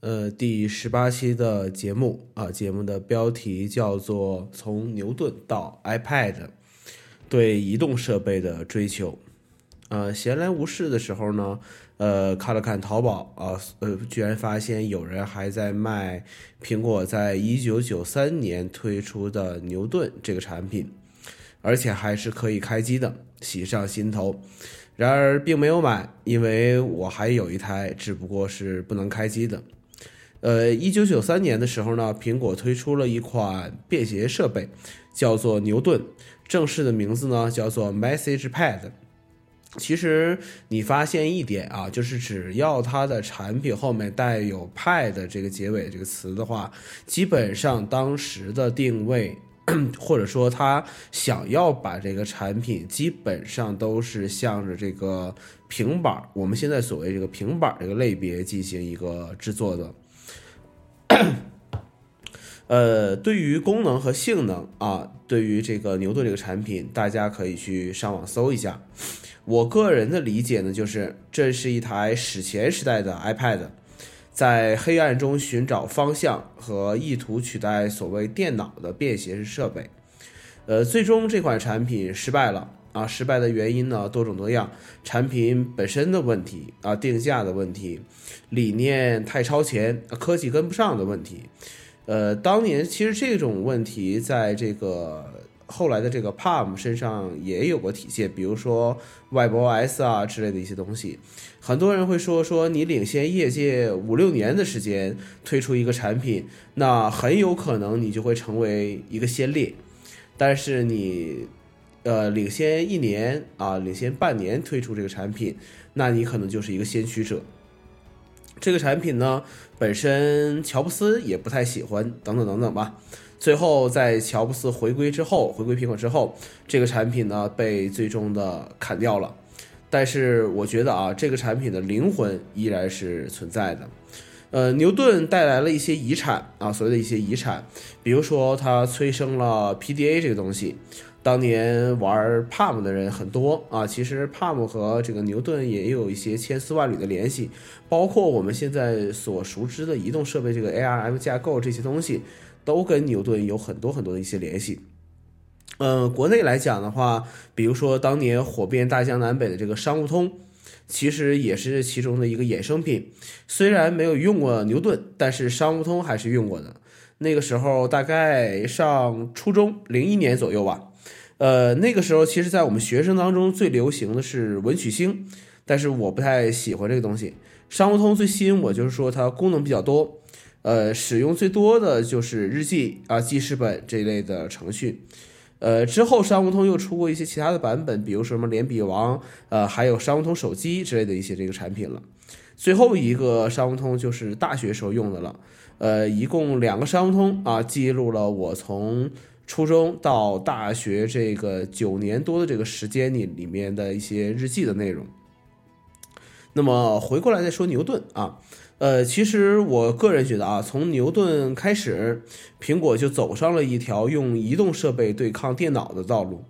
呃，第十八期的节目啊，节目的标题叫做《从牛顿到 iPad 对移动设备的追求》。呃，闲来无事的时候呢，呃，看了看淘宝啊，呃，居然发现有人还在卖苹果在一九九三年推出的牛顿这个产品，而且还是可以开机的，喜上心头。然而并没有买，因为我还有一台，只不过是不能开机的。呃，一九九三年的时候呢，苹果推出了一款便携设备，叫做牛顿，正式的名字呢叫做 Message Pad。其实你发现一点啊，就是只要它的产品后面带有 Pad 这个结尾这个词的话，基本上当时的定位，或者说他想要把这个产品基本上都是向着这个平板，我们现在所谓这个平板这个类别进行一个制作的。呃，对于功能和性能啊，对于这个牛顿这个产品，大家可以去上网搜一下。我个人的理解呢，就是这是一台史前时代的 iPad，在黑暗中寻找方向和意图取代所谓电脑的便携式设备。呃，最终这款产品失败了啊！失败的原因呢多种多样，产品本身的问题啊，定价的问题，理念太超前，科技跟不上的问题。呃，当年其实这种问题在这个后来的这个 Palm 身上也有过体现，比如说 WebOS 啊之类的一些东西。很多人会说说你领先业界五六年的时间推出一个产品，那很有可能你就会成为一个先烈。但是你，呃，领先一年啊，领先半年推出这个产品，那你可能就是一个先驱者。这个产品呢，本身乔布斯也不太喜欢，等等等等吧。最后在乔布斯回归之后，回归苹果之后，这个产品呢被最终的砍掉了。但是我觉得啊，这个产品的灵魂依然是存在的。呃，牛顿带来了一些遗产啊，所谓的一些遗产，比如说它催生了 PDA 这个东西。当年玩 Palm 的人很多啊，其实 Palm 和这个牛顿也有一些千丝万缕的联系，包括我们现在所熟知的移动设备这个 ARM 架构这些东西，都跟牛顿有很多很多的一些联系。嗯，国内来讲的话，比如说当年火遍大江南北的这个商务通。其实也是其中的一个衍生品，虽然没有用过牛顿，但是商务通还是用过的。那个时候大概上初中，零一年左右吧。呃，那个时候其实，在我们学生当中最流行的是文曲星，但是我不太喜欢这个东西。商务通最吸引我就是说它功能比较多，呃，使用最多的就是日记啊、记事本这一类的程序。呃，之后商务通又出过一些其他的版本，比如说什么连笔王，呃，还有商务通手机之类的一些这个产品了。最后一个商务通就是大学时候用的了，呃，一共两个商务通啊，记录了我从初中到大学这个九年多的这个时间里里面的一些日记的内容。那么回过来再说牛顿啊。呃，其实我个人觉得啊，从牛顿开始，苹果就走上了一条用移动设备对抗电脑的道路。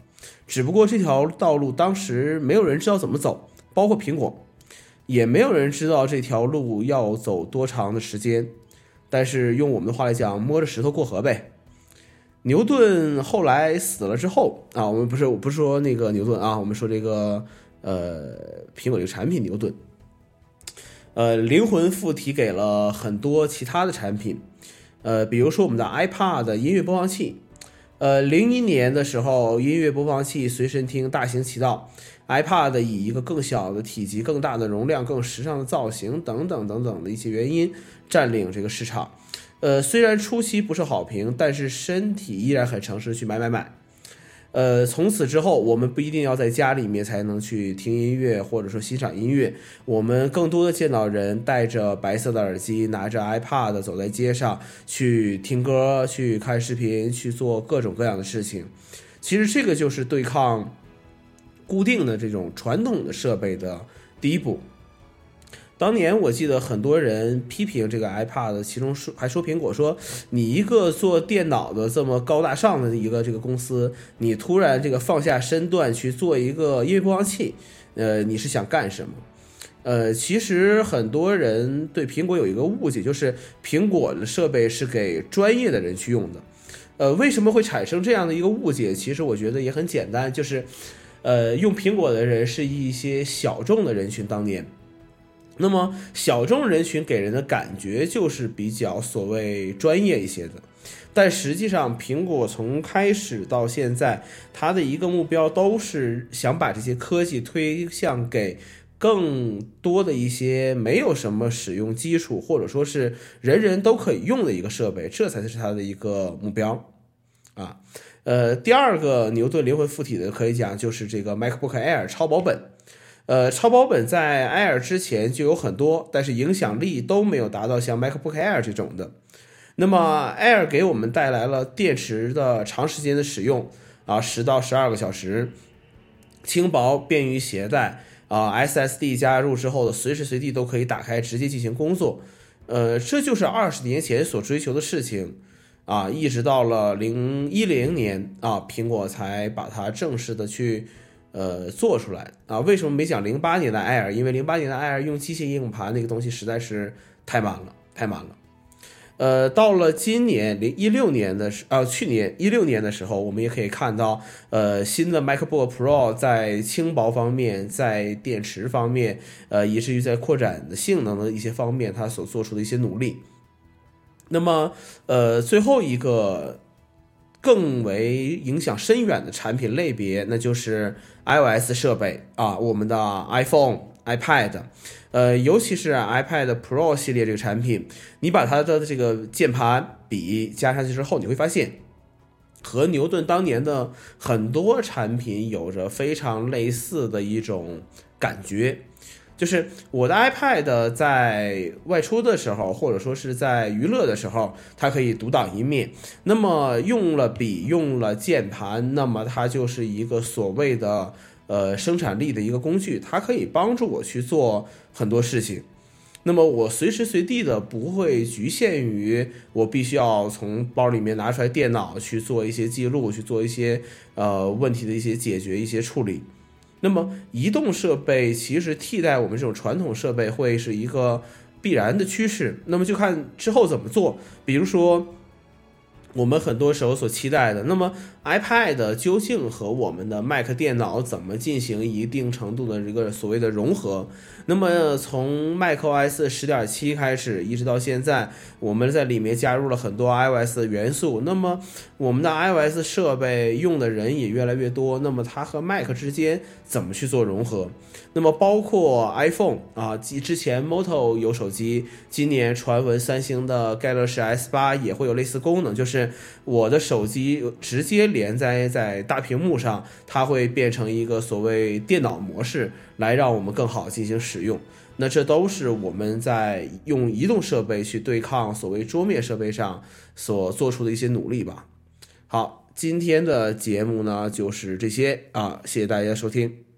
只不过这条道路当时没有人知道怎么走，包括苹果，也没有人知道这条路要走多长的时间。但是用我们的话来讲，摸着石头过河呗。牛顿后来死了之后啊，我们不是我不是说那个牛顿啊，我们说这个呃苹果这个产品牛顿。呃，灵魂附体给了很多其他的产品，呃，比如说我们的 iPad 音乐播放器，呃，零一年的时候，音乐播放器随身听大行其道，iPad 以一个更小的体积、更大的容量、更时尚的造型等等等等的一些原因占领这个市场，呃，虽然初期不是好评，但是身体依然很诚实，去买买买。呃，从此之后，我们不一定要在家里面才能去听音乐，或者说欣赏音乐。我们更多的见到人戴着白色的耳机，拿着 iPad 走在街上，去听歌、去看视频、去做各种各样的事情。其实这个就是对抗固定的这种传统的设备的第一步。当年我记得很多人批评这个 iPad，其中说还说苹果说你一个做电脑的这么高大上的一个这个公司，你突然这个放下身段去做一个音乐播放器，呃，你是想干什么？呃，其实很多人对苹果有一个误解，就是苹果的设备是给专业的人去用的。呃，为什么会产生这样的一个误解？其实我觉得也很简单，就是，呃，用苹果的人是一些小众的人群。当年，那么小众人群给人的感觉就是比较所谓专业一些的。但实际上，苹果从开始到现在，它的一个目标都是想把这些科技推向给更多的一些没有什么使用基础，或者说是人人都可以用的一个设备，这才是它的一个目标啊。呃，第二个牛顿灵魂附体的可以讲就是这个 MacBook Air 超薄本。呃，超薄本在 Air 之前就有很多，但是影响力都没有达到像 MacBook Air 这种的。那么 Air 给我们带来了电池的长时间的使用啊，十到十二个小时，轻薄便于携带啊，SSD 加入之后的随时随地都可以打开直接进行工作，呃，这就是二十年前所追求的事情啊，一直到了零一零年啊，苹果才把它正式的去呃做出来啊。为什么没讲零八年的 Air？因为零八年的 Air 用机械硬盘那个东西实在是太慢了，太慢了。呃，到了今年零一六年的时，呃，去年一六年的时候，我们也可以看到，呃，新的 MacBook Pro 在轻薄方面，在电池方面，呃，以至于在扩展的性能的一些方面，它所做出的一些努力。那么，呃，最后一个更为影响深远的产品类别，那就是 iOS 设备啊，我们的 iPhone。iPad，呃，尤其是 iPad Pro 系列这个产品，你把它的这个键盘、笔加上去之后，你会发现和牛顿当年的很多产品有着非常类似的一种感觉。就是我的 iPad 在外出的时候，或者说是在娱乐的时候，它可以独当一面。那么用了笔，用了键盘，那么它就是一个所谓的。呃，生产力的一个工具，它可以帮助我去做很多事情。那么我随时随地的不会局限于我必须要从包里面拿出来电脑去做一些记录，去做一些呃问题的一些解决、一些处理。那么移动设备其实替代我们这种传统设备会是一个必然的趋势。那么就看之后怎么做，比如说。我们很多时候所期待的，那么 iPad 究竟和我们的 Mac 电脑怎么进行一定程度的这个所谓的融合？那么从 macOS 十点七开始，一直到现在，我们在里面加入了很多 iOS 的元素。那么我们的 iOS 设备用的人也越来越多，那么它和 Mac 之间怎么去做融合？那么包括 iPhone 啊，之前 Moto 有手机，今年传闻三星的 Galaxy S 八也会有类似功能，就是我的手机直接连在在大屏幕上，它会变成一个所谓电脑模式，来让我们更好进行使用。那这都是我们在用移动设备去对抗所谓桌面设备上所做出的一些努力吧。好，今天的节目呢就是这些啊，谢谢大家收听。